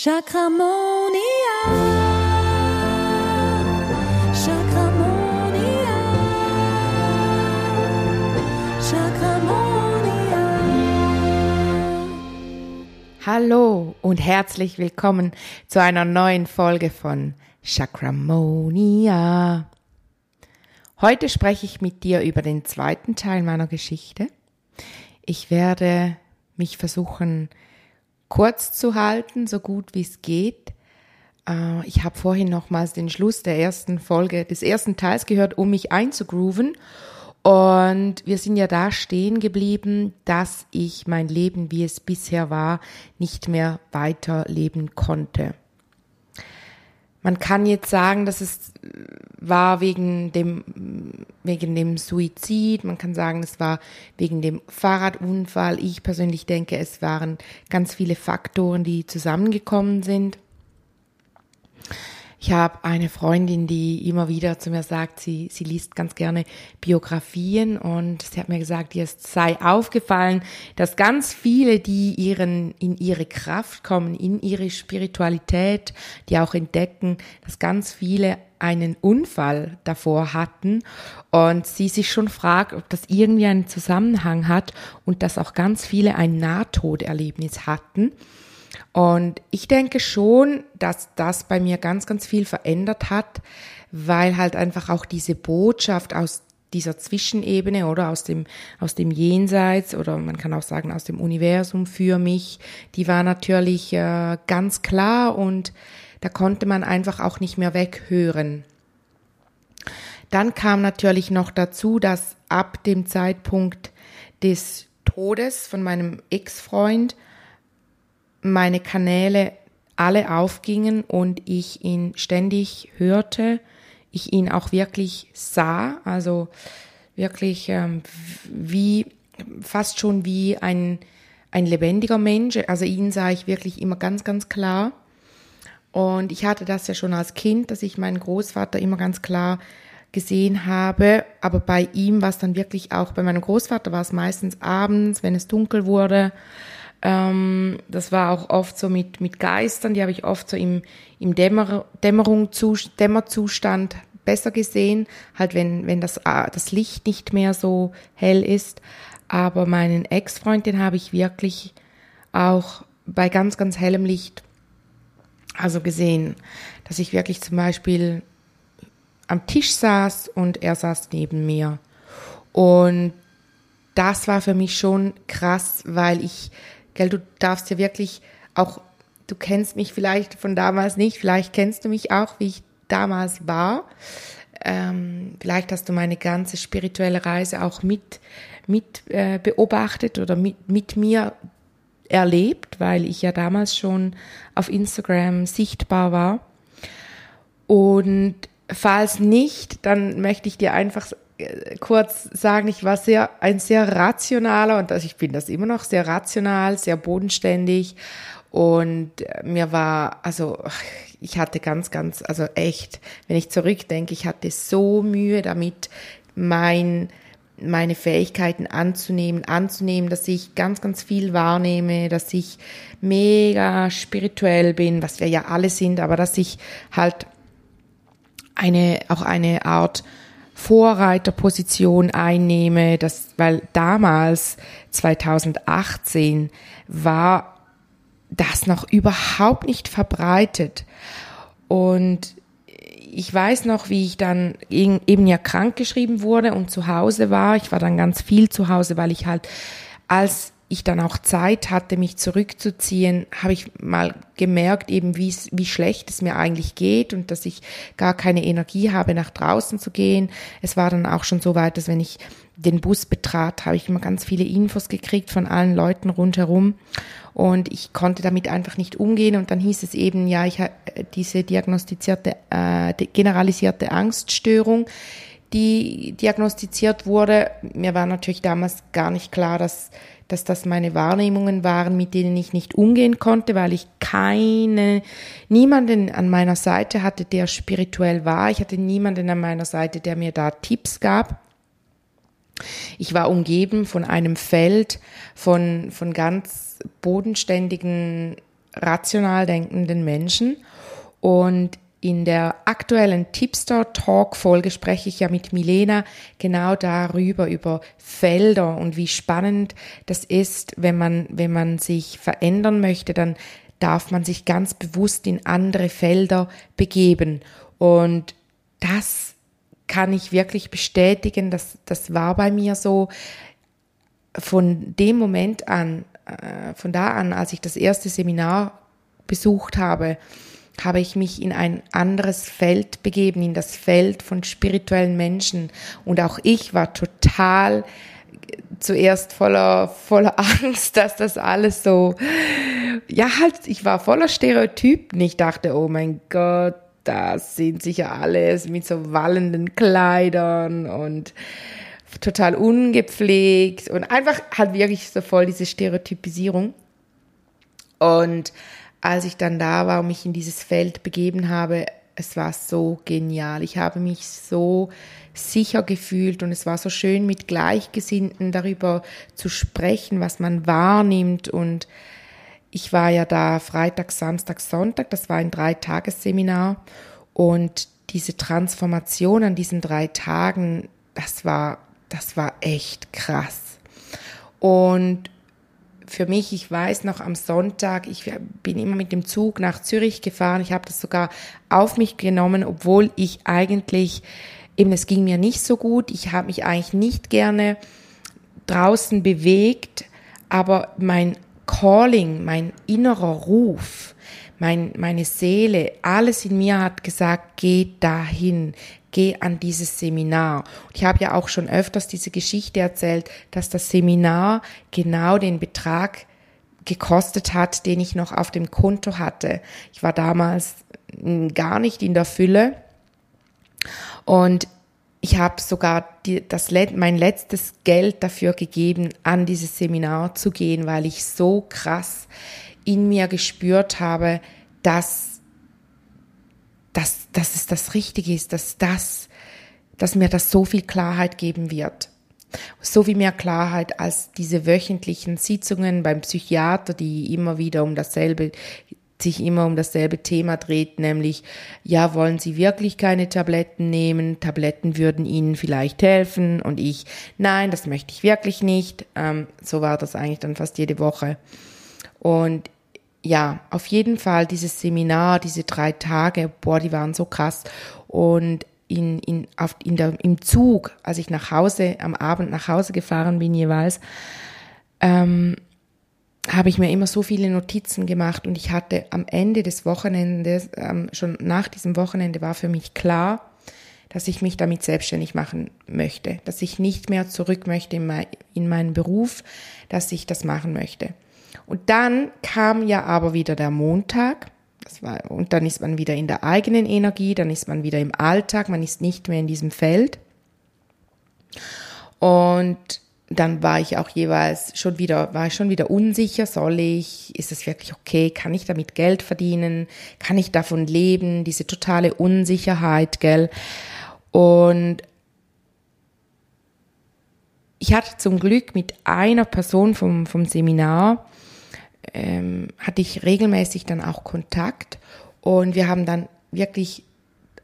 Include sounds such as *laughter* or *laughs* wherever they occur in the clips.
Chakramonia. Chakramonia. Chakramonia. Hallo und herzlich willkommen zu einer neuen Folge von Chakramonia. Heute spreche ich mit dir über den zweiten Teil meiner Geschichte. Ich werde mich versuchen, kurz zu halten, so gut wie es geht. Äh, ich habe vorhin nochmals den Schluss der ersten Folge, des ersten Teils gehört, um mich einzugrooven. Und wir sind ja da stehen geblieben, dass ich mein Leben, wie es bisher war, nicht mehr weiterleben konnte. Man kann jetzt sagen, dass es war wegen dem, wegen dem Suizid. Man kann sagen, es war wegen dem Fahrradunfall. Ich persönlich denke, es waren ganz viele Faktoren, die zusammengekommen sind. Ich habe eine Freundin, die immer wieder zu mir sagt, sie, sie liest ganz gerne Biografien und sie hat mir gesagt, ihr sei aufgefallen, dass ganz viele, die ihren, in ihre Kraft kommen, in ihre Spiritualität, die auch entdecken, dass ganz viele einen Unfall davor hatten und sie sich schon fragt, ob das irgendwie einen Zusammenhang hat und dass auch ganz viele ein Nahtoderlebnis hatten. Und ich denke schon, dass das bei mir ganz, ganz viel verändert hat, weil halt einfach auch diese Botschaft aus dieser Zwischenebene oder aus dem, aus dem Jenseits oder man kann auch sagen aus dem Universum für mich, die war natürlich äh, ganz klar und da konnte man einfach auch nicht mehr weghören. Dann kam natürlich noch dazu, dass ab dem Zeitpunkt des Todes von meinem Ex-Freund meine Kanäle alle aufgingen und ich ihn ständig hörte, ich ihn auch wirklich sah, also wirklich ähm, wie fast schon wie ein, ein lebendiger Mensch. Also ihn sah ich wirklich immer ganz, ganz klar. Und ich hatte das ja schon als Kind, dass ich meinen Großvater immer ganz klar gesehen habe. Aber bei ihm war es dann wirklich auch, bei meinem Großvater war es meistens abends, wenn es dunkel wurde. Ähm, das war auch oft so mit, mit Geistern, die habe ich oft so im, im Dämmer, Dämmerung, Dämmerzustand besser gesehen, halt wenn, wenn das, ah, das Licht nicht mehr so hell ist. Aber meinen Ex-Freund, den habe ich wirklich auch bei ganz, ganz hellem Licht also gesehen, dass ich wirklich zum Beispiel am Tisch saß und er saß neben mir. Und das war für mich schon krass, weil ich Gell, du darfst ja wirklich auch, du kennst mich vielleicht von damals nicht, vielleicht kennst du mich auch, wie ich damals war. Ähm, vielleicht hast du meine ganze spirituelle Reise auch mit, mit äh, beobachtet oder mit, mit mir erlebt, weil ich ja damals schon auf Instagram sichtbar war. Und falls nicht, dann möchte ich dir einfach kurz sagen, ich war sehr, ein sehr rationaler und also ich bin das immer noch sehr rational, sehr bodenständig. Und mir war, also ich hatte ganz, ganz, also echt, wenn ich zurückdenke, ich hatte so Mühe damit, mein, meine Fähigkeiten anzunehmen, anzunehmen, dass ich ganz, ganz viel wahrnehme, dass ich mega spirituell bin, was wir ja alle sind, aber dass ich halt eine, auch eine Art Vorreiterposition einnehme, das, weil damals, 2018, war das noch überhaupt nicht verbreitet. Und ich weiß noch, wie ich dann eben ja krank geschrieben wurde und zu Hause war. Ich war dann ganz viel zu Hause, weil ich halt als ich dann auch Zeit hatte, mich zurückzuziehen, habe ich mal gemerkt, eben wie, schlecht es mir eigentlich geht und dass ich gar keine Energie habe, nach draußen zu gehen. Es war dann auch schon so weit, dass wenn ich den Bus betrat, habe ich immer ganz viele Infos gekriegt von allen Leuten rundherum und ich konnte damit einfach nicht umgehen und dann hieß es eben, ja, ich habe diese diagnostizierte, äh, generalisierte Angststörung, die diagnostiziert wurde. Mir war natürlich damals gar nicht klar, dass dass das meine Wahrnehmungen waren, mit denen ich nicht umgehen konnte, weil ich keine, niemanden an meiner Seite hatte, der spirituell war. Ich hatte niemanden an meiner Seite, der mir da Tipps gab. Ich war umgeben von einem Feld von, von ganz bodenständigen, rational denkenden Menschen. Und in der aktuellen Tipstore Talk Folge spreche ich ja mit Milena genau darüber, über Felder und wie spannend das ist, wenn man, wenn man sich verändern möchte, dann darf man sich ganz bewusst in andere Felder begeben. Und das kann ich wirklich bestätigen, dass das war bei mir so. Von dem Moment an, äh, von da an, als ich das erste Seminar besucht habe, habe ich mich in ein anderes Feld begeben, in das Feld von spirituellen Menschen. Und auch ich war total zuerst voller, voller *laughs* Angst, dass das alles so, ja, halt, ich war voller Stereotypen. Ich dachte, oh mein Gott, das sind sicher alles mit so wallenden Kleidern und total ungepflegt und einfach halt wirklich so voll diese Stereotypisierung. Und als ich dann da war und mich in dieses Feld begeben habe, es war so genial. Ich habe mich so sicher gefühlt und es war so schön mit Gleichgesinnten darüber zu sprechen, was man wahrnimmt und ich war ja da Freitag, Samstag, Sonntag, das war ein Dreitagesseminar und diese Transformation an diesen drei Tagen, das war, das war echt krass. Und für mich, ich weiß noch am Sonntag, ich bin immer mit dem Zug nach Zürich gefahren. Ich habe das sogar auf mich genommen, obwohl ich eigentlich, eben es ging mir nicht so gut. Ich habe mich eigentlich nicht gerne draußen bewegt, aber mein Calling, mein innerer Ruf, mein, meine Seele, alles in mir hat gesagt, geh dahin, geh an dieses Seminar. Und ich habe ja auch schon öfters diese Geschichte erzählt, dass das Seminar genau den Betrag gekostet hat, den ich noch auf dem Konto hatte. Ich war damals gar nicht in der Fülle und ich habe sogar die, das, mein letztes Geld dafür gegeben, an dieses Seminar zu gehen, weil ich so krass in mir gespürt habe, dass dass, dass es das Richtige ist, dass das, dass mir das so viel Klarheit geben wird. So wie mehr Klarheit als diese wöchentlichen Sitzungen beim Psychiater, die immer wieder um dasselbe sich immer um dasselbe Thema dreht, nämlich, ja, wollen Sie wirklich keine Tabletten nehmen? Tabletten würden Ihnen vielleicht helfen und ich, nein, das möchte ich wirklich nicht. Ähm, so war das eigentlich dann fast jede Woche. Und ja, auf jeden Fall dieses Seminar, diese drei Tage, boah, die waren so krass. Und in, in, auf, in der, im Zug, als ich nach Hause, am Abend nach Hause gefahren bin jeweils, ähm, habe ich mir immer so viele Notizen gemacht und ich hatte am Ende des Wochenendes, ähm, schon nach diesem Wochenende war für mich klar, dass ich mich damit selbstständig machen möchte, dass ich nicht mehr zurück möchte in, mein, in meinen Beruf, dass ich das machen möchte. Und dann kam ja aber wieder der Montag. Das war, und dann ist man wieder in der eigenen Energie, dann ist man wieder im Alltag, man ist nicht mehr in diesem Feld. Und dann war ich auch jeweils schon wieder, war ich schon wieder unsicher, soll ich, ist es wirklich okay, kann ich damit Geld verdienen, kann ich davon leben, diese totale Unsicherheit, gell. Und ich hatte zum Glück mit einer Person vom, vom Seminar, ähm, hatte ich regelmäßig dann auch Kontakt und wir haben dann wirklich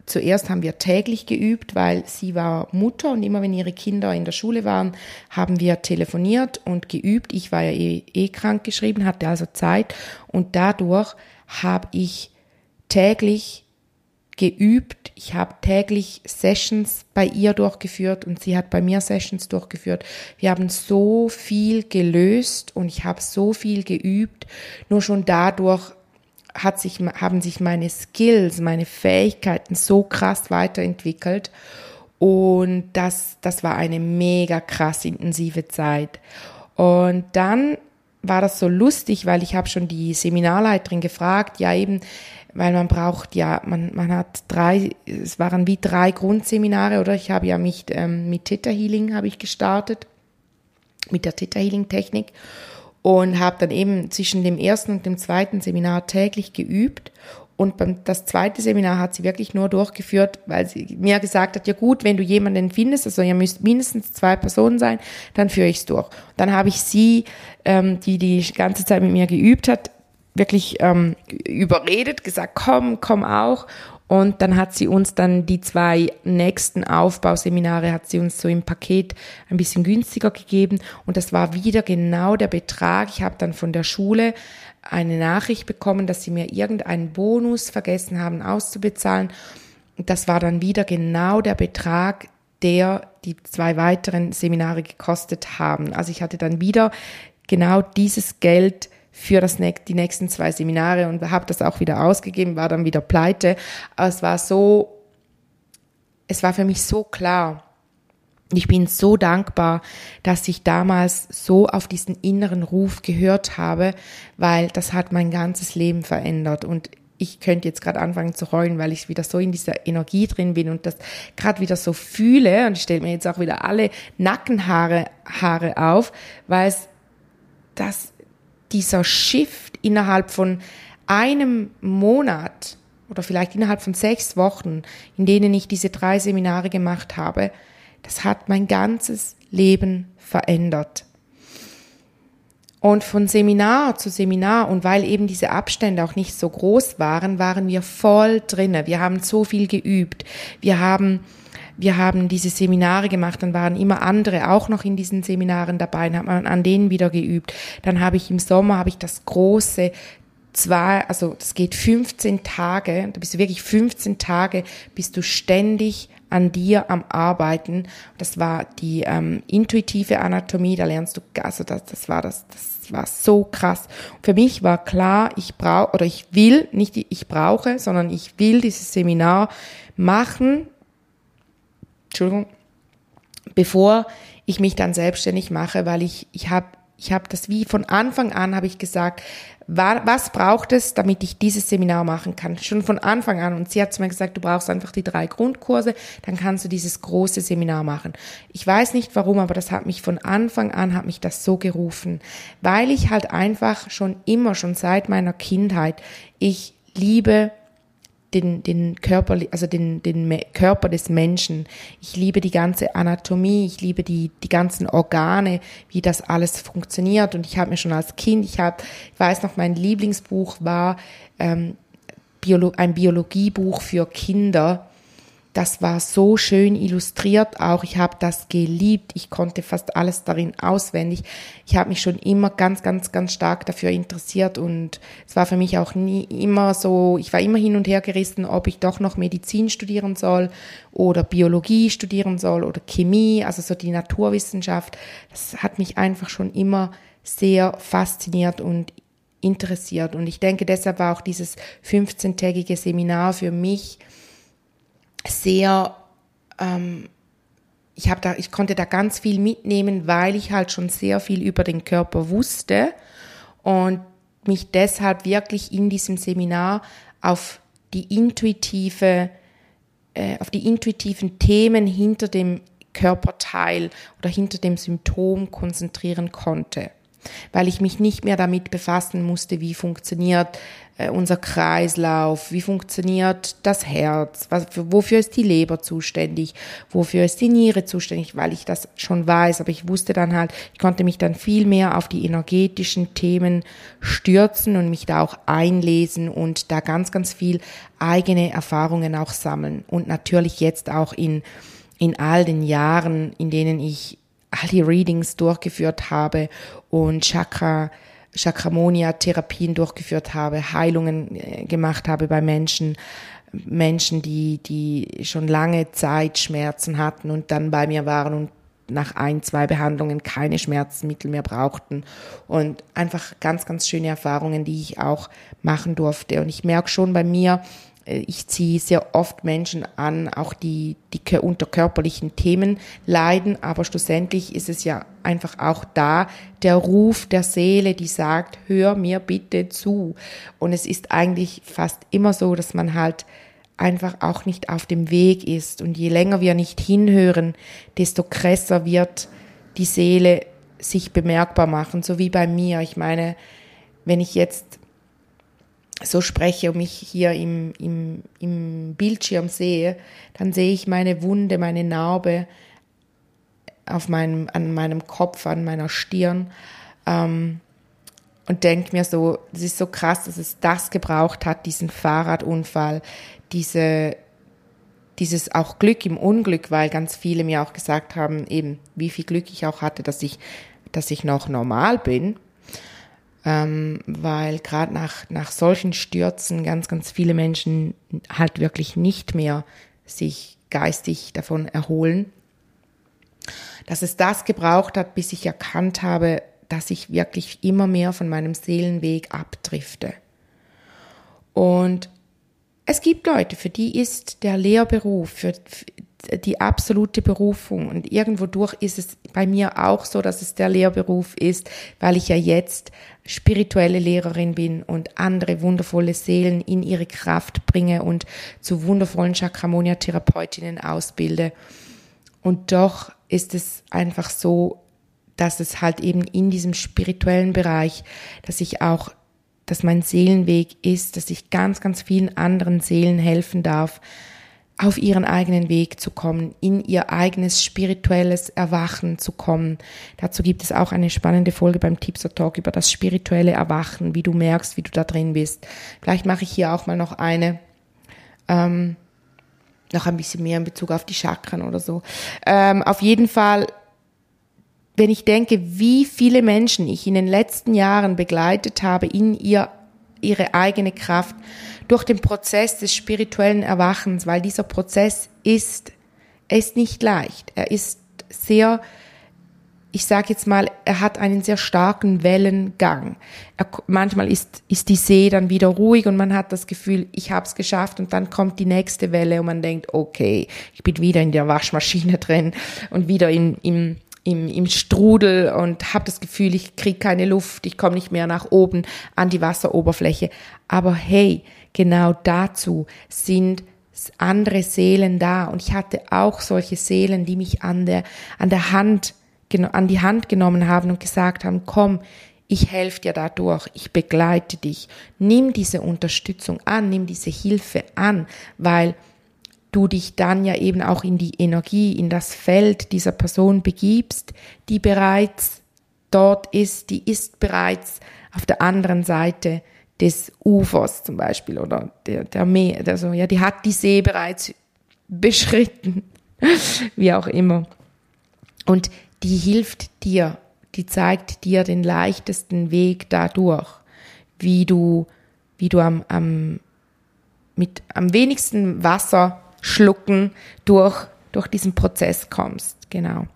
Zuerst haben wir täglich geübt, weil sie war Mutter und immer wenn ihre Kinder in der Schule waren, haben wir telefoniert und geübt. Ich war ja eh, eh krank geschrieben, hatte also Zeit und dadurch habe ich täglich geübt. Ich habe täglich Sessions bei ihr durchgeführt und sie hat bei mir Sessions durchgeführt. Wir haben so viel gelöst und ich habe so viel geübt. Nur schon dadurch hat sich, haben sich meine Skills, meine Fähigkeiten so krass weiterentwickelt. Und das, das war eine mega krass intensive Zeit. Und dann war das so lustig, weil ich habe schon die Seminarleiterin gefragt, ja eben, weil man braucht ja, man, man hat drei, es waren wie drei Grundseminare, oder ich habe ja mich ähm, mit Theta Healing habe ich gestartet, mit der Theta Healing Technik und habe dann eben zwischen dem ersten und dem zweiten Seminar täglich geübt und beim, das zweite Seminar hat sie wirklich nur durchgeführt, weil sie mir gesagt hat, ja gut, wenn du jemanden findest, also ihr müsst mindestens zwei Personen sein, dann führe ich es durch. Dann habe ich sie, ähm, die die ganze Zeit mit mir geübt hat, wirklich ähm, überredet, gesagt, komm, komm auch. Und dann hat sie uns dann die zwei nächsten Aufbauseminare hat sie uns so im Paket ein bisschen günstiger gegeben. Und das war wieder genau der Betrag. Ich habe dann von der Schule eine Nachricht bekommen, dass sie mir irgendeinen Bonus vergessen haben auszubezahlen. Das war dann wieder genau der Betrag, der die zwei weiteren Seminare gekostet haben. Also ich hatte dann wieder genau dieses Geld für das, die nächsten zwei Seminare und habe das auch wieder ausgegeben, war dann wieder pleite. Aber es war so, es war für mich so klar. Ich bin so dankbar, dass ich damals so auf diesen inneren Ruf gehört habe, weil das hat mein ganzes Leben verändert und ich könnte jetzt gerade anfangen zu heulen, weil ich wieder so in dieser Energie drin bin und das gerade wieder so fühle und ich stelle mir jetzt auch wieder alle Nackenhaare Haare auf, weil es das dieser Shift innerhalb von einem Monat oder vielleicht innerhalb von sechs Wochen, in denen ich diese drei Seminare gemacht habe, das hat mein ganzes Leben verändert. Und von Seminar zu Seminar und weil eben diese Abstände auch nicht so groß waren, waren wir voll drinne. Wir haben so viel geübt. Wir haben wir haben diese Seminare gemacht, dann waren immer andere auch noch in diesen Seminaren dabei, dann hat man an denen wieder geübt. Dann habe ich im Sommer habe ich das große zwei, also das geht 15 Tage, da bist du wirklich 15 Tage, bist du ständig an dir am Arbeiten. Das war die ähm, intuitive Anatomie, da lernst du, also das, das war das, das war so krass. für mich war klar, ich brauche oder ich will, nicht ich brauche, sondern ich will dieses Seminar machen, Entschuldigung, bevor ich mich dann selbstständig mache, weil ich, ich habe ich hab das wie von Anfang an habe ich gesagt, was braucht es, damit ich dieses Seminar machen kann? Schon von Anfang an. Und sie hat zu mir gesagt, du brauchst einfach die drei Grundkurse, dann kannst du dieses große Seminar machen. Ich weiß nicht warum, aber das hat mich von Anfang an, hat mich das so gerufen, weil ich halt einfach schon immer, schon seit meiner Kindheit, ich liebe den, den Körper, also den, den Körper des Menschen. Ich liebe die ganze Anatomie, ich liebe die, die ganzen Organe, wie das alles funktioniert. Und ich habe mir schon als Kind, ich habe, ich weiß noch, mein Lieblingsbuch war ähm, Biolo ein Biologiebuch für Kinder das war so schön illustriert auch. Ich habe das geliebt. Ich konnte fast alles darin auswendig. Ich habe mich schon immer ganz, ganz, ganz stark dafür interessiert und es war für mich auch nie immer so, ich war immer hin und her gerissen, ob ich doch noch Medizin studieren soll oder Biologie studieren soll oder Chemie, also so die Naturwissenschaft. Das hat mich einfach schon immer sehr fasziniert und interessiert. Und ich denke, deshalb war auch dieses 15-tägige Seminar für mich sehr, ähm, ich habe da, ich konnte da ganz viel mitnehmen, weil ich halt schon sehr viel über den Körper wusste und mich deshalb wirklich in diesem Seminar auf die intuitive, äh, auf die intuitiven Themen hinter dem Körperteil oder hinter dem Symptom konzentrieren konnte weil ich mich nicht mehr damit befassen musste, wie funktioniert äh, unser Kreislauf, wie funktioniert das Herz, was, wofür ist die Leber zuständig, wofür ist die Niere zuständig, weil ich das schon weiß, aber ich wusste dann halt, ich konnte mich dann viel mehr auf die energetischen Themen stürzen und mich da auch einlesen und da ganz, ganz viel eigene Erfahrungen auch sammeln. Und natürlich jetzt auch in in all den Jahren, in denen ich all die Readings durchgeführt habe und Chakra, Chakramonia-Therapien durchgeführt habe, Heilungen äh, gemacht habe bei Menschen, Menschen, die, die schon lange Zeit Schmerzen hatten und dann bei mir waren und nach ein, zwei Behandlungen keine Schmerzmittel mehr brauchten und einfach ganz, ganz schöne Erfahrungen, die ich auch machen durfte. Und ich merke schon bei mir, ich ziehe sehr oft Menschen an, auch die, die unter körperlichen Themen leiden, aber schlussendlich ist es ja einfach auch da der Ruf der Seele, die sagt, hör mir bitte zu. Und es ist eigentlich fast immer so, dass man halt einfach auch nicht auf dem Weg ist. Und je länger wir nicht hinhören, desto krasser wird die Seele sich bemerkbar machen, so wie bei mir. Ich meine, wenn ich jetzt so spreche und mich hier im, im, im Bildschirm sehe, dann sehe ich meine Wunde, meine Narbe auf meinem, an meinem Kopf, an meiner Stirn. Ähm, und denke mir so, das ist so krass, dass es das gebraucht hat, diesen Fahrradunfall, diese, dieses auch Glück im Unglück, weil ganz viele mir auch gesagt haben, eben, wie viel Glück ich auch hatte, dass ich, dass ich noch normal bin. Ähm, weil gerade nach, nach solchen Stürzen ganz, ganz viele Menschen halt wirklich nicht mehr sich geistig davon erholen. Dass es das gebraucht hat, bis ich erkannt habe, dass ich wirklich immer mehr von meinem Seelenweg abdrifte. Und es gibt Leute, für die ist der Lehrberuf, für die absolute Berufung. Und irgendwo durch ist es bei mir auch so, dass es der Lehrberuf ist, weil ich ja jetzt spirituelle Lehrerin bin und andere wundervolle Seelen in ihre Kraft bringe und zu wundervollen Chakramonia-Therapeutinnen ausbilde. Und doch ist es einfach so, dass es halt eben in diesem spirituellen Bereich, dass ich auch, dass mein Seelenweg ist, dass ich ganz, ganz vielen anderen Seelen helfen darf, auf ihren eigenen Weg zu kommen, in ihr eigenes spirituelles Erwachen zu kommen. Dazu gibt es auch eine spannende Folge beim Tipser Talk über das spirituelle Erwachen, wie du merkst, wie du da drin bist. Vielleicht mache ich hier auch mal noch eine, ähm, noch ein bisschen mehr in Bezug auf die Chakren oder so. Ähm, auf jeden Fall wenn ich denke, wie viele Menschen ich in den letzten Jahren begleitet habe in ihr, ihre eigene Kraft durch den Prozess des spirituellen Erwachens, weil dieser Prozess ist, er ist nicht leicht. Er ist sehr, ich sage jetzt mal, er hat einen sehr starken Wellengang. Er, manchmal ist, ist die See dann wieder ruhig und man hat das Gefühl, ich habe es geschafft und dann kommt die nächste Welle und man denkt, okay, ich bin wieder in der Waschmaschine *laughs* drin und wieder in, im, im, im Strudel und habe das Gefühl, ich kriege keine Luft, ich komme nicht mehr nach oben an die Wasseroberfläche. Aber hey, genau dazu sind andere Seelen da und ich hatte auch solche Seelen, die mich an der an der Hand an die Hand genommen haben und gesagt haben, komm, ich helfe dir dadurch, ich begleite dich. Nimm diese Unterstützung an, nimm diese Hilfe an, weil du dich dann ja eben auch in die Energie, in das Feld dieser Person begibst, die bereits dort ist, die ist bereits auf der anderen Seite des Ufers zum Beispiel oder der, der Meer, also ja, die hat die See bereits beschritten, *laughs* wie auch immer. Und die hilft dir, die zeigt dir den leichtesten Weg dadurch, wie du, wie du am, am, mit am wenigsten Wasser schlucken durch, durch diesen Prozess kommst. Genau.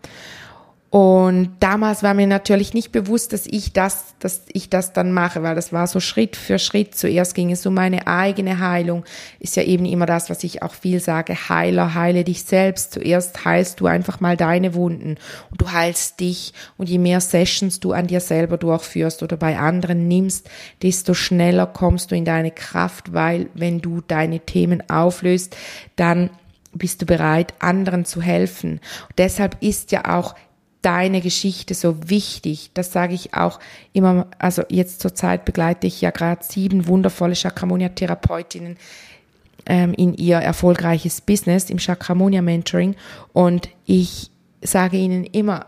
Und damals war mir natürlich nicht bewusst, dass ich das, dass ich das dann mache, weil das war so Schritt für Schritt. Zuerst ging es um meine eigene Heilung. Ist ja eben immer das, was ich auch viel sage. Heiler, heile dich selbst. Zuerst heilst du einfach mal deine Wunden und du heilst dich. Und je mehr Sessions du an dir selber durchführst oder bei anderen nimmst, desto schneller kommst du in deine Kraft, weil wenn du deine Themen auflöst, dann bist du bereit, anderen zu helfen. Und deshalb ist ja auch deine Geschichte so wichtig. Das sage ich auch immer, also jetzt zur Zeit begleite ich ja gerade sieben wundervolle Chakramonia-Therapeutinnen ähm, in ihr erfolgreiches Business im Chakramonia-Mentoring und ich sage ihnen immer,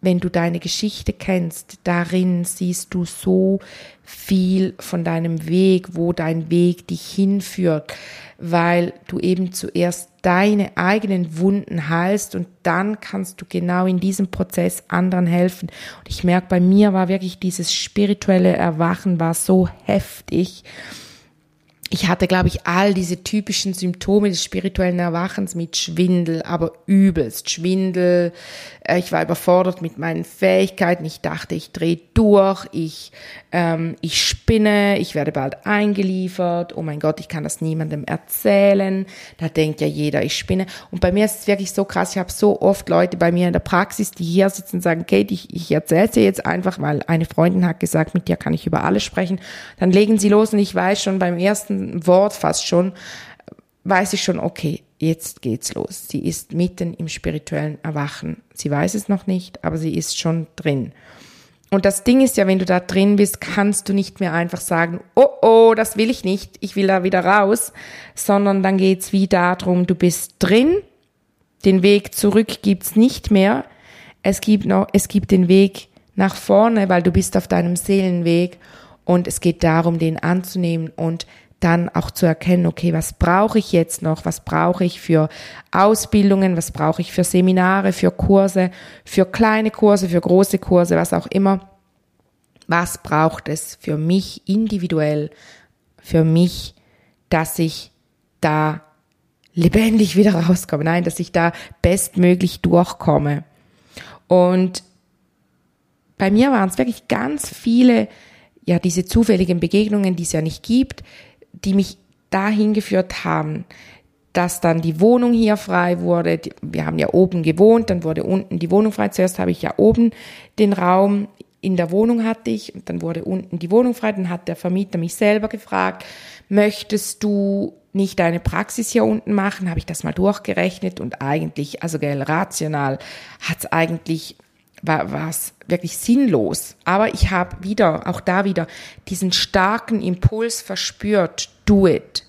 wenn du deine Geschichte kennst, darin siehst du so viel von deinem Weg, wo dein Weg dich hinführt, weil du eben zuerst deine eigenen Wunden heilst und dann kannst du genau in diesem Prozess anderen helfen. Und ich merke, bei mir war wirklich dieses spirituelle Erwachen war so heftig ich hatte, glaube ich, all diese typischen Symptome des spirituellen Erwachens mit Schwindel, aber übelst Schwindel. Äh, ich war überfordert mit meinen Fähigkeiten. Ich dachte, ich drehe durch, ich, ähm, ich spinne, ich werde bald eingeliefert. Oh mein Gott, ich kann das niemandem erzählen. Da denkt ja jeder, ich spinne. Und bei mir ist es wirklich so krass. Ich habe so oft Leute bei mir in der Praxis, die hier sitzen und sagen, Kate, ich, ich erzähle dir jetzt einfach, weil eine Freundin hat gesagt, mit dir kann ich über alles sprechen. Dann legen sie los und ich weiß schon beim ersten Wort fast schon, weiß ich schon, okay, jetzt geht's los. Sie ist mitten im spirituellen Erwachen. Sie weiß es noch nicht, aber sie ist schon drin. Und das Ding ist ja, wenn du da drin bist, kannst du nicht mehr einfach sagen, oh oh, das will ich nicht, ich will da wieder raus, sondern dann geht's wie darum, du bist drin, den Weg zurück gibt's nicht mehr, es gibt noch, es gibt den Weg nach vorne, weil du bist auf deinem Seelenweg und es geht darum, den anzunehmen und dann auch zu erkennen, okay, was brauche ich jetzt noch? Was brauche ich für Ausbildungen? Was brauche ich für Seminare, für Kurse, für kleine Kurse, für große Kurse, was auch immer? Was braucht es für mich individuell, für mich, dass ich da lebendig wieder rauskomme? Nein, dass ich da bestmöglich durchkomme. Und bei mir waren es wirklich ganz viele, ja, diese zufälligen Begegnungen, die es ja nicht gibt, die mich dahin geführt haben, dass dann die Wohnung hier frei wurde. Wir haben ja oben gewohnt, dann wurde unten die Wohnung frei. Zuerst habe ich ja oben den Raum in der Wohnung hatte ich und dann wurde unten die Wohnung frei. Dann hat der Vermieter mich selber gefragt, möchtest du nicht deine Praxis hier unten machen? Habe ich das mal durchgerechnet und eigentlich, also gell, rational hat es eigentlich war es wirklich sinnlos. Aber ich habe wieder, auch da wieder, diesen starken Impuls verspürt. Do it.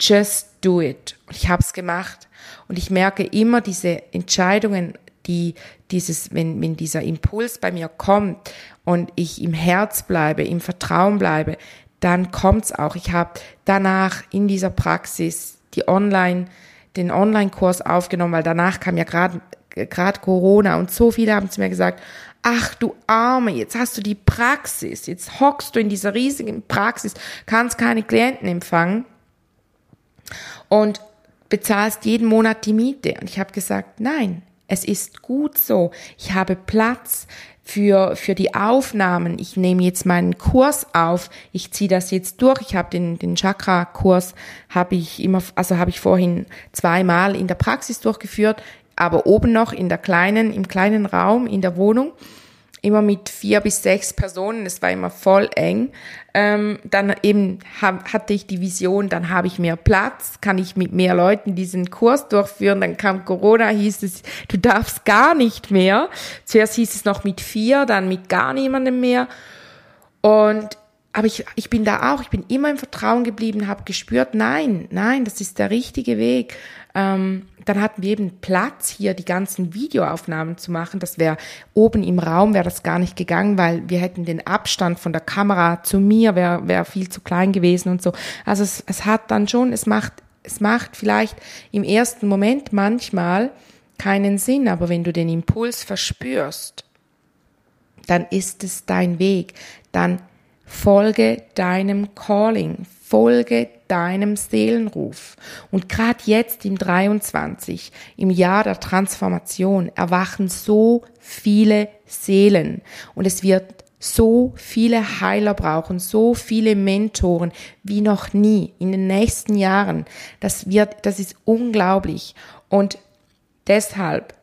Just do it. Und ich habe es gemacht. Und ich merke immer diese Entscheidungen, die dieses, wenn, wenn dieser Impuls bei mir kommt und ich im Herz bleibe, im Vertrauen bleibe, dann kommt's auch. Ich habe danach in dieser Praxis die Online, den Online-Kurs aufgenommen, weil danach kam ja gerade gerade Corona und so viele haben zu mir gesagt, ach du Arme, jetzt hast du die Praxis, jetzt hockst du in dieser riesigen Praxis, kannst keine Klienten empfangen und bezahlst jeden Monat die Miete. Und ich habe gesagt, nein, es ist gut so. Ich habe Platz für, für die Aufnahmen. Ich nehme jetzt meinen Kurs auf. Ich ziehe das jetzt durch. Ich habe den, den Chakra-Kurs, habe ich immer, also habe ich vorhin zweimal in der Praxis durchgeführt aber oben noch in der kleinen, im kleinen Raum in der Wohnung, immer mit vier bis sechs Personen, es war immer voll eng. Ähm, dann eben hab, hatte ich die Vision, dann habe ich mehr Platz, kann ich mit mehr Leuten diesen Kurs durchführen. Dann kam Corona, hieß es, du darfst gar nicht mehr. Zuerst hieß es noch mit vier, dann mit gar niemandem mehr. Und aber ich, ich bin da auch, ich bin immer im Vertrauen geblieben, habe gespürt, nein, nein, das ist der richtige Weg. Ähm, dann hatten wir eben Platz, hier die ganzen Videoaufnahmen zu machen. Das wäre oben im Raum, wäre das gar nicht gegangen, weil wir hätten den Abstand von der Kamera zu mir, wäre wär viel zu klein gewesen und so. Also es, es hat dann schon, es macht, es macht vielleicht im ersten Moment manchmal keinen Sinn, aber wenn du den Impuls verspürst, dann ist es dein Weg, dann folge deinem Calling, folge deinem Seelenruf. Und gerade jetzt im 23, im Jahr der Transformation, erwachen so viele Seelen und es wird so viele Heiler brauchen, so viele Mentoren wie noch nie in den nächsten Jahren. Das wird, das ist unglaublich. Und deshalb,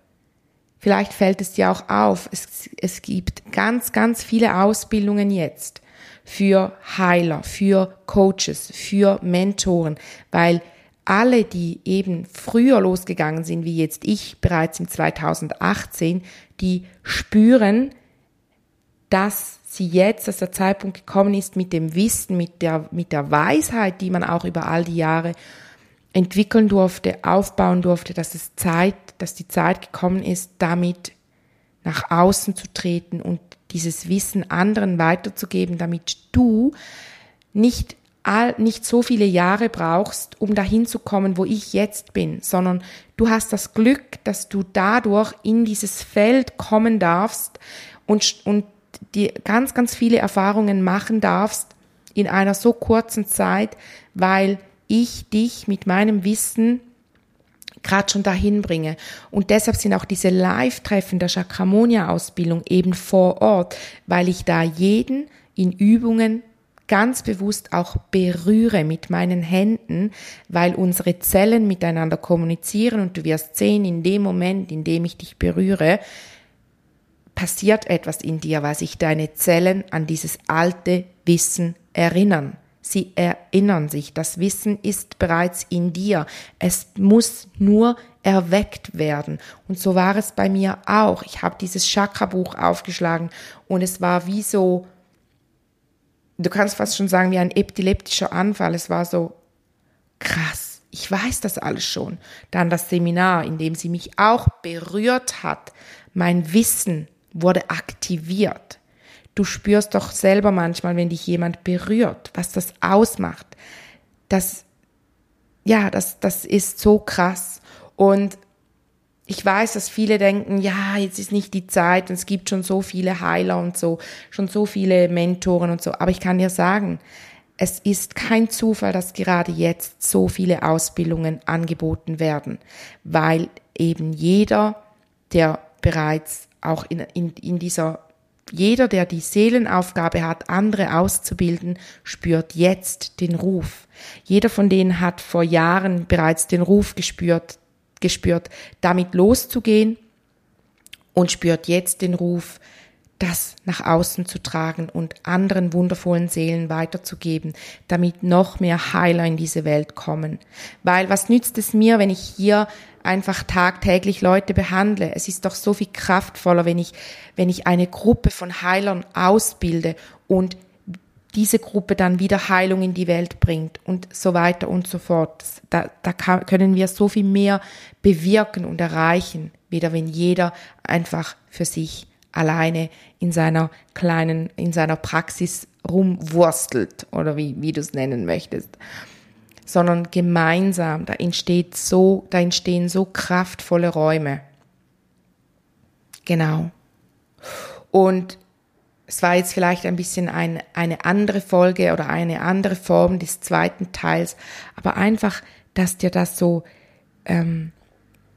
vielleicht fällt es dir auch auf, es, es gibt ganz, ganz viele Ausbildungen jetzt für Heiler, für Coaches, für Mentoren, weil alle, die eben früher losgegangen sind, wie jetzt ich bereits im 2018, die spüren, dass sie jetzt, dass der Zeitpunkt gekommen ist, mit dem Wissen, mit der, mit der Weisheit, die man auch über all die Jahre entwickeln durfte, aufbauen durfte, dass es Zeit, dass die Zeit gekommen ist, damit nach außen zu treten und dieses Wissen anderen weiterzugeben, damit du nicht all, nicht so viele Jahre brauchst, um dahin zu kommen, wo ich jetzt bin, sondern du hast das Glück, dass du dadurch in dieses Feld kommen darfst und, und die ganz, ganz viele Erfahrungen machen darfst in einer so kurzen Zeit, weil ich dich mit meinem Wissen gerade schon dahin bringe. Und deshalb sind auch diese Live-Treffen der Chakramonia-Ausbildung eben vor Ort, weil ich da jeden in Übungen ganz bewusst auch berühre mit meinen Händen, weil unsere Zellen miteinander kommunizieren und du wirst sehen, in dem Moment, in dem ich dich berühre, passiert etwas in dir, weil sich deine Zellen an dieses alte Wissen erinnern. Sie erinnern sich, das Wissen ist bereits in dir. Es muss nur erweckt werden. Und so war es bei mir auch. Ich habe dieses Chakra-Buch aufgeschlagen und es war wie so, du kannst fast schon sagen, wie ein epileptischer Anfall. Es war so krass. Ich weiß das alles schon. Dann das Seminar, in dem sie mich auch berührt hat. Mein Wissen wurde aktiviert. Du spürst doch selber manchmal, wenn dich jemand berührt, was das ausmacht. Das, ja, das, das ist so krass. Und ich weiß, dass viele denken, ja, jetzt ist nicht die Zeit und es gibt schon so viele Heiler und so, schon so viele Mentoren und so. Aber ich kann dir sagen, es ist kein Zufall, dass gerade jetzt so viele Ausbildungen angeboten werden, weil eben jeder, der bereits auch in, in, in dieser, jeder, der die Seelenaufgabe hat, andere auszubilden, spürt jetzt den Ruf. Jeder von denen hat vor Jahren bereits den Ruf gespürt, gespürt, damit loszugehen und spürt jetzt den Ruf, das nach außen zu tragen und anderen wundervollen Seelen weiterzugeben, damit noch mehr Heiler in diese Welt kommen. Weil was nützt es mir, wenn ich hier einfach tagtäglich Leute behandle? Es ist doch so viel kraftvoller, wenn ich, wenn ich eine Gruppe von Heilern ausbilde und diese Gruppe dann wieder Heilung in die Welt bringt und so weiter und so fort. Da, da kann, können wir so viel mehr bewirken und erreichen, wieder wenn jeder einfach für sich alleine in seiner kleinen, in seiner Praxis rumwurstelt oder wie, wie du es nennen möchtest, sondern gemeinsam, da entsteht so, da entstehen so kraftvolle Räume. Genau. Und es war jetzt vielleicht ein bisschen ein, eine andere Folge oder eine andere Form des zweiten Teils, aber einfach, dass dir das so ähm,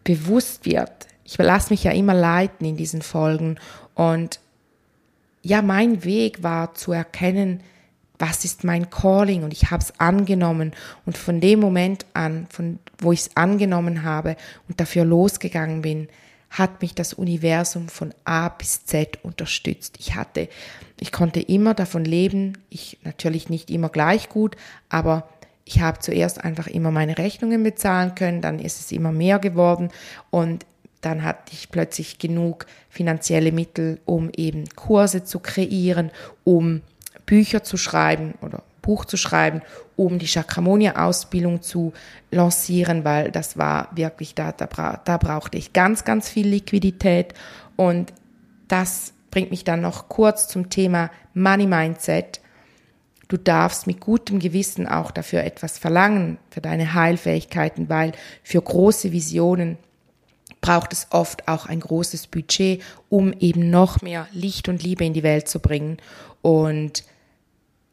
bewusst wird. Ich lasse mich ja immer leiten in diesen Folgen und ja, mein Weg war zu erkennen, was ist mein Calling? Und ich habe es angenommen. Und von dem Moment an, von wo ich es angenommen habe und dafür losgegangen bin, hat mich das Universum von A bis Z unterstützt. Ich hatte, ich konnte immer davon leben, ich natürlich nicht immer gleich gut, aber ich habe zuerst einfach immer meine Rechnungen bezahlen können, dann ist es immer mehr geworden. Und dann hatte ich plötzlich genug finanzielle Mittel, um eben Kurse zu kreieren, um Bücher zu schreiben oder Buch zu schreiben, um die Chakramonia-Ausbildung zu lancieren, weil das war wirklich, da, da, da brauchte ich ganz, ganz viel Liquidität und das bringt mich dann noch kurz zum Thema Money Mindset. Du darfst mit gutem Gewissen auch dafür etwas verlangen, für deine Heilfähigkeiten, weil für große Visionen braucht es oft auch ein großes Budget, um eben noch mehr Licht und Liebe in die Welt zu bringen. Und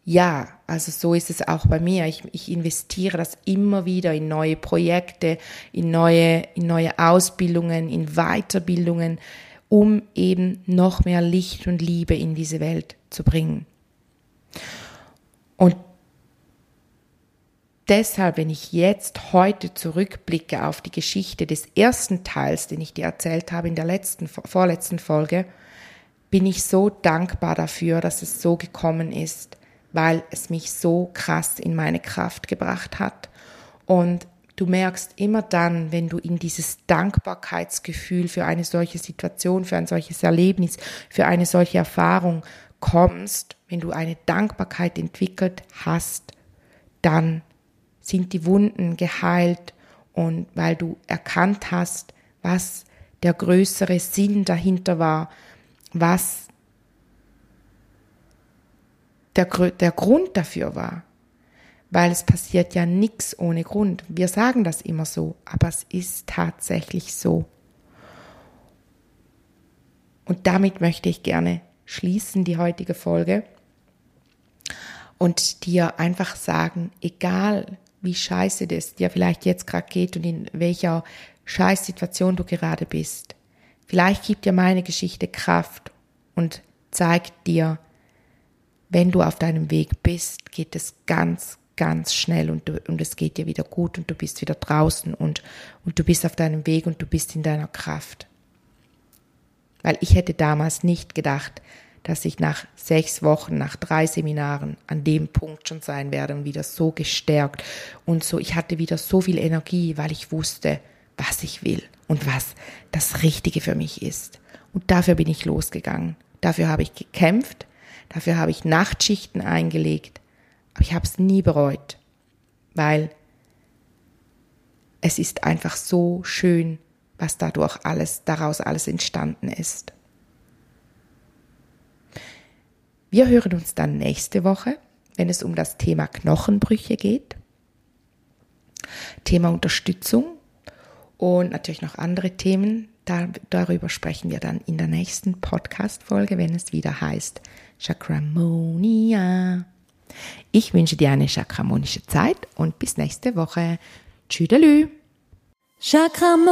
ja, also so ist es auch bei mir. Ich, ich investiere das immer wieder in neue Projekte, in neue, in neue Ausbildungen, in Weiterbildungen, um eben noch mehr Licht und Liebe in diese Welt zu bringen. Und deshalb, wenn ich jetzt heute zurückblicke auf die Geschichte des ersten Teils, den ich dir erzählt habe in der letzten, vorletzten Folge, bin ich so dankbar dafür, dass es so gekommen ist weil es mich so krass in meine Kraft gebracht hat. Und du merkst immer dann, wenn du in dieses Dankbarkeitsgefühl für eine solche Situation, für ein solches Erlebnis, für eine solche Erfahrung kommst, wenn du eine Dankbarkeit entwickelt hast, dann sind die Wunden geheilt und weil du erkannt hast, was der größere Sinn dahinter war, was der, der Grund dafür war. Weil es passiert ja nichts ohne Grund. Wir sagen das immer so, aber es ist tatsächlich so. Und damit möchte ich gerne schließen, die heutige Folge. Und dir einfach sagen, egal wie scheiße das dir vielleicht jetzt gerade geht und in welcher Scheißsituation du gerade bist, vielleicht gibt dir meine Geschichte Kraft und zeigt dir, wenn du auf deinem Weg bist, geht es ganz, ganz schnell und, du, und es geht dir wieder gut und du bist wieder draußen und, und du bist auf deinem Weg und du bist in deiner Kraft. Weil ich hätte damals nicht gedacht, dass ich nach sechs Wochen, nach drei Seminaren an dem Punkt schon sein werde und wieder so gestärkt und so, ich hatte wieder so viel Energie, weil ich wusste, was ich will und was das Richtige für mich ist. Und dafür bin ich losgegangen. Dafür habe ich gekämpft. Dafür habe ich Nachtschichten eingelegt, aber ich habe es nie bereut, weil es ist einfach so schön, was dadurch alles, daraus alles entstanden ist. Wir hören uns dann nächste Woche, wenn es um das Thema Knochenbrüche geht, Thema Unterstützung und natürlich noch andere Themen. Da, darüber sprechen wir dann in der nächsten Podcast-Folge, wenn es wieder heißt Chakramonia. Ich wünsche dir eine chakramonische Zeit und bis nächste Woche. Tschüdelü. Chakramonia.